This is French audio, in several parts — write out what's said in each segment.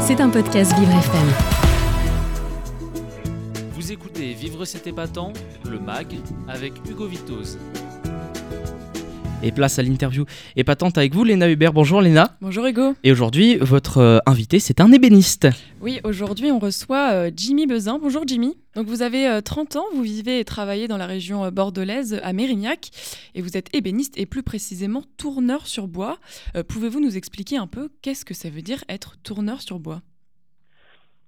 C'est un podcast Vivre FM. Vous écoutez Vivre cet épatant, le MAG, avec Hugo Vitoz. Et place à l'interview épatante avec vous, Léna Hubert. Bonjour Léna. Bonjour Hugo. Et aujourd'hui, votre euh, invité, c'est un ébéniste. Oui, aujourd'hui, on reçoit euh, Jimmy Bezin. Bonjour Jimmy. Donc vous avez euh, 30 ans, vous vivez et travaillez dans la région euh, bordelaise à Mérignac et vous êtes ébéniste et plus précisément tourneur sur bois. Euh, Pouvez-vous nous expliquer un peu qu'est-ce que ça veut dire être tourneur sur bois?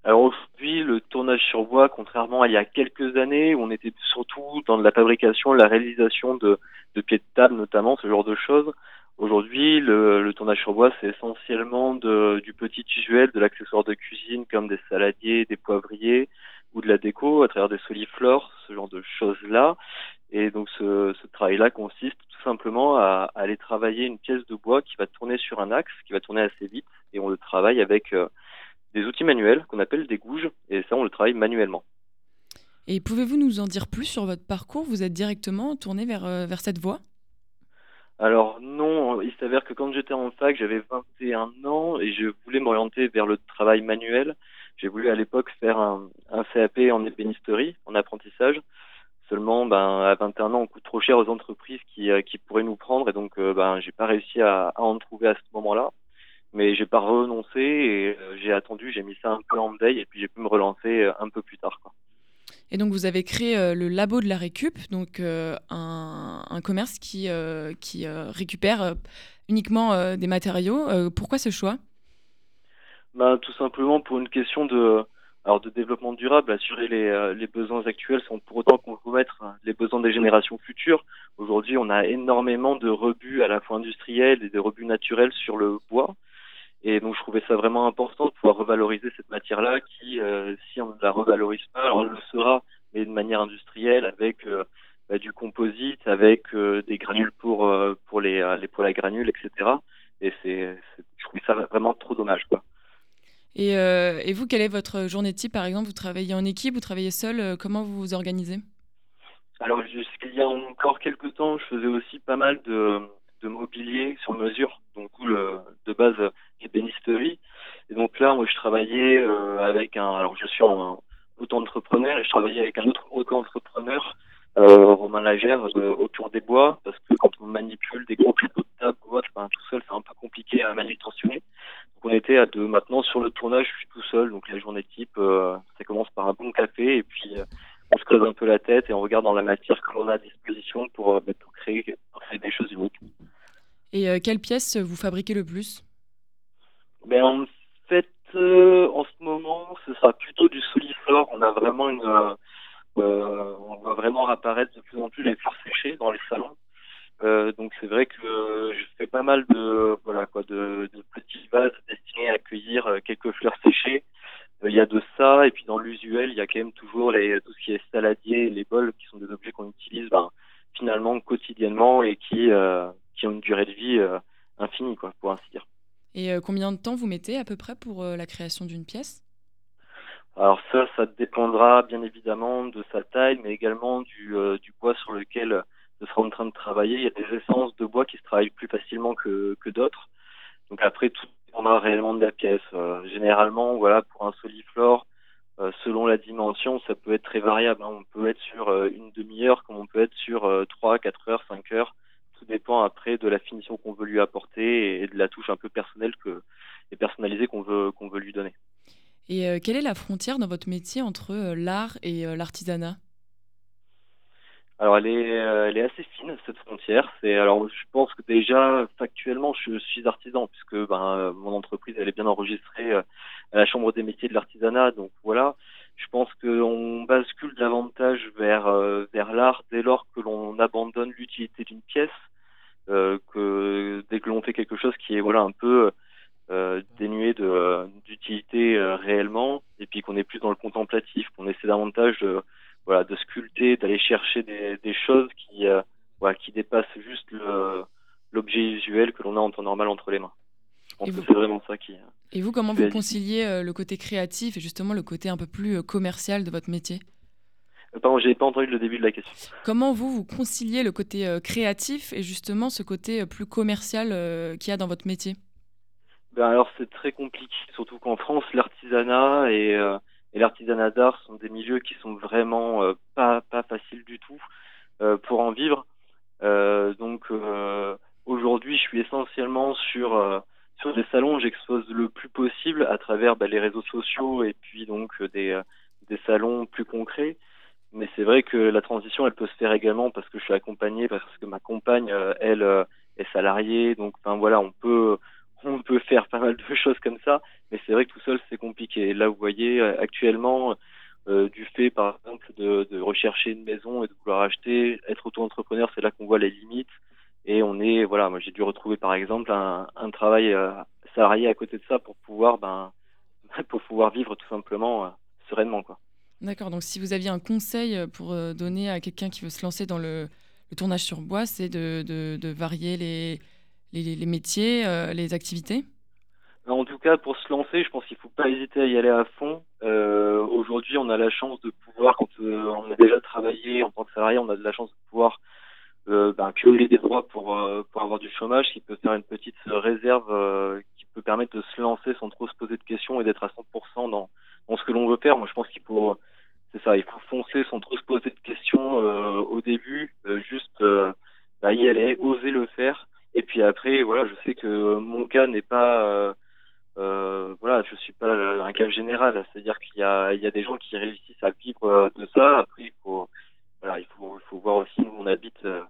Alors aujourd'hui, le tournage sur bois, contrairement à il y a quelques années où on était surtout dans la fabrication, la réalisation de, de pieds de table notamment, ce genre de choses, aujourd'hui le, le tournage sur bois c'est essentiellement du petit usuel, de l'accessoire de cuisine comme des saladiers, des poivriers ou de la déco à travers des soliflores, ce genre de choses-là. Et donc ce, travail-là consiste tout simplement à, à aller travailler une pièce de bois qui va tourner sur un axe, qui va tourner assez vite, et on le travaille avec euh, des outils manuels qu'on appelle des gouges, et ça on le travaille manuellement. Et pouvez-vous nous en dire plus sur votre parcours? Vous êtes directement tourné vers, euh, vers cette voie? Alors non, il s'avère que quand j'étais en fac, j'avais 21 ans et je voulais m'orienter vers le travail manuel. J'ai voulu à l'époque faire un, un CAP en ébénisterie, en apprentissage. Seulement, ben, à 21 ans, on coûte trop cher aux entreprises qui, euh, qui pourraient nous prendre et donc, euh, ben, j'ai pas réussi à, à en trouver à ce moment-là. Mais j'ai pas renoncé et euh, j'ai attendu, j'ai mis ça un peu en veille et puis j'ai pu me relancer euh, un peu plus tard. Quoi. Et donc vous avez créé euh, le labo de la récup, donc euh, un, un commerce qui, euh, qui récupère uniquement des matériaux. Pourquoi ce choix? Ben, tout simplement pour une question de, alors de développement durable, assurer les, les besoins actuels sans pour autant compromettre les besoins des générations futures. Aujourd'hui, on a énormément de rebuts à la fois industriels et des rebuts naturels sur le bois. Et donc, je trouvais ça vraiment important de pouvoir revaloriser cette matière-là qui, euh, si on ne la revalorise pas, alors elle le sera, mais de manière industrielle avec euh, bah, du composite, avec euh, des granules pour pour les les poêles à granules, etc. Et c'est, je trouvais ça vraiment trop dommage, quoi. et, et vous, quelle est votre journée type Par exemple, vous travaillez en équipe, vous travaillez seul Comment vous vous organisez? Alors, jusqu'il y a encore quelques temps, je faisais aussi pas mal de, de mobilier sur mesure, donc le, de base euh, ébénisterie. Et donc là, moi, je travaillais euh, avec un, alors je suis un auto-entrepreneur et je travaillais avec un autre auto-entrepreneur, euh, Romain Lagère, euh, autour des bois, parce que quand on manipule des gros plateaux de table ou autre, ben, tout seul, c'est un peu compliqué à manutentionner. Donc on était à deux. Maintenant, sur le tournage, je suis tout seul, donc la journée type, euh, ça commence par un bon café et puis euh, on se creuse un peu la tête et on regarde dans la matière que l'on a à disposition pour, euh, pour, pour créer des choses uniques. Et euh, quelle pièce vous fabriquez le plus? Mais en fait, euh, en ce moment, ce sera plutôt du soliflore. On a vraiment une, euh, euh, on va vraiment apparaître de plus en plus les fleurs séchées dans les salons. Donc c'est vrai que je fais pas mal de voilà quoi de, de vases destinés à accueillir quelques fleurs séchées. Il y a de ça et puis dans l'usuel il y a quand même toujours les, tout ce qui est saladier, les bols qui sont des objets qu'on utilise ben, finalement quotidiennement et qui qui ont une durée de vie euh, infinie quoi pour ainsi dire. Et euh, combien de temps vous mettez à peu près pour euh, la création d'une pièce? Alors ça, ça dépendra bien évidemment de sa taille, mais également du, du bois sur lequel ce sera en train de travailler. Il y a des essences de bois qui se travaillent plus facilement que, que d'autres. Donc après, tout dépendra réellement de la pièce. Euh, généralement, voilà, pour un soliflore, euh, selon la dimension, ça peut être très variable. hein. On peut être sur euh, une demi-heure, comme on peut être sur euh, 3, 4 heures, 5 heures. Tout dépend après de la finition qu'on veut lui apporter et de la touche un peu personnelle que, et personnalisée qu'on veut, qu'on veut lui donner. Et euh, quelle est la frontière dans votre métier entre euh, l'art et euh, l'artisanat? Alors elle est, elle est assez fine cette frontière. C'est alors je pense que déjà factuellement je suis artisan puisque ben mon entreprise elle est bien enregistrée à la chambre des métiers de l'artisanat donc voilà. Je pense qu'on bascule davantage vers vers l'art dès lors que l'on abandonne l'utilité d'une pièce, que dès que l'on fait quelque chose qui est voilà un peu euh, dénué de euh, d'utilité euh, réellement et puis qu'on est plus dans le contemplatif, qu'on essaie davantage de voilà, de sculpter, d'aller chercher des, des choses qui, euh, voilà, qui dépassent juste l'objet usuel que l'on a en temps normal entre les mains. Et vous- c'est vraiment ça qui. Et vous, comment vous conciliez euh, le côté créatif et justement le côté un peu plus euh, commercial de votre métier? Euh, Pardon, j'ai pas entendu le début de la question. Comment vous, vous conciliez le côté euh, créatif et justement ce côté euh, plus commercial euh, qu'il y a dans votre métier? Ben alors c'est très compliqué, surtout qu'en France, l'artisanat et, et l'artisanat d'art sont des milieux qui sont vraiment pas, pas faciles du tout pour en vivre. donc aujourd'hui, je suis essentiellement sur sur des salons, j'expose le plus possible à travers bah, les réseaux sociaux et puis donc des des salons plus concrets. Mais c'est vrai que la transition, elle peut se faire également parce que je suis accompagné, parce que ma compagne, elle, est salariée. Donc, enfin voilà, on peut on peut faire pas mal de choses comme ça, mais c'est vrai que tout seul c'est compliqué. Là, vous voyez euh, actuellement, euh, du fait par exemple de, de, rechercher une maison et de vouloir acheter, être auto-entrepreneur, c'est là qu'on voit les limites. Et on est, voilà, moi j'ai dû retrouver par exemple un, un travail euh, salarié à côté de ça pour pouvoir, ben, pour pouvoir vivre tout simplement euh, sereinement, quoi. D'accord. Donc, si vous aviez un conseil pour donner à quelqu'un qui veut se lancer dans le, tournage sur bois, c'est de, varier les, les, métiers, euh, les activités? En tout cas, pour se lancer, je pense qu'il ne faut pas hésiter à y aller à fond. Euh, aujourd'hui, on a la chance de pouvoir, quand euh, on a déjà travaillé en tant que salarié, on a de la chance de pouvoir euh, ben, cumuler des droits pour, avoir du chômage, qui peut faire une petite réserve qui peut permettre de se lancer sans trop se poser de questions et d'être à 100% dans, ce que l'on veut faire. Moi, je pense qu'il faut, sans trop se poser de questions au début, juste bah, y aller, oser le faire et puis après, voilà, je sais que mon cas n'est pas, euh, euh, voilà, je suis pas un cas général. C'est-à-dire qu'il y a, il y a des gens qui réussissent à vivre euh, de ça. Après, il faut, voilà, il faut, il faut voir aussi où on habite euh,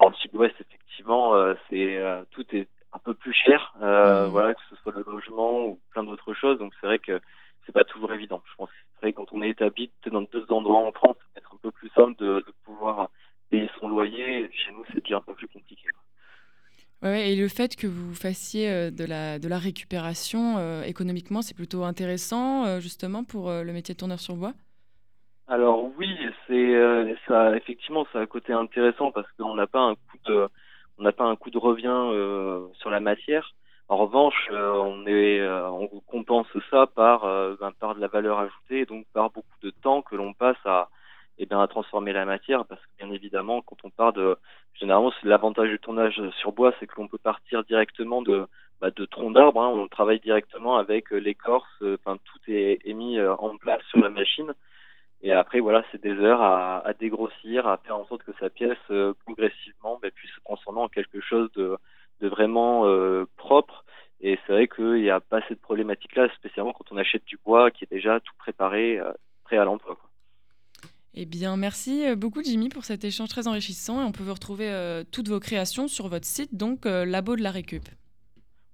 dans le sud-ouest. Effectivement, c'est tout est un peu plus cher, mmh. voilà, que ce soit le logement ou plein d'autres choses. Donc c'est vrai que c'est pas toujours évident. Je pense que c'est vrai que quand on est habite dans deux endroits en France, c'est de, de pouvoir payer son loyer. Chez nous, c'est déjà un peu plus compliqué. Ouais, et le fait que vous fassiez euh, de la, de la récupération euh, économiquement, c'est plutôt intéressant euh, justement pour le métier de tourneur sur bois? Alors oui, c'est ça effectivement ça a un côté intéressant parce qu'on n'a pas un coût de on n'a pas un coût de revient sur la matière. En revanche, on est on compense ça par ben, par de la valeur ajoutée et donc par beaucoup de temps que l'on passe à et bien à transformer la matière parce que bien évidemment quand on part de généralement c'est l'avantage du tournage sur bois c'est que l'on peut partir directement de bah, de troncs d'arbres hein, on travaille directement avec euh, l'écorce euh, enfin tout est, est mis euh, en place sur la machine. Et après voilà c'est des heures à, à, dégrossir à faire en sorte que sa pièce progressivement bah, puisse se transformer en quelque chose de de vraiment propre. Et c'est vrai qu'il n'y a pas cette problématique là spécialement quand on achète du bois qui est déjà tout préparé prêt à l'emploi eh bien, merci euh, beaucoup Jimmy pour cet échange très enrichissant et on peut vous retrouver euh, toutes vos créations sur votre site, donc euh, Labo de la Récup.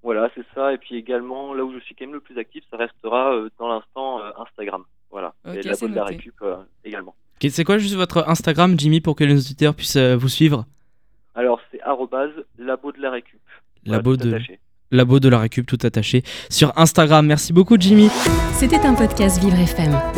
Voilà, c'est ça. Et puis également, là où je suis quand même le plus actif, ça restera dans l'instant Instagram. Voilà, et Labo de la Récup également. C'est quoi juste votre Instagram, Jimmy, pour que les auditeurs puissent vous suivre? Alors, c'est labo de la Récup. Labo de... Labo de la Récup, tout attaché sur Instagram. Merci beaucoup, Jimmy. C'était un podcast Vivre FM.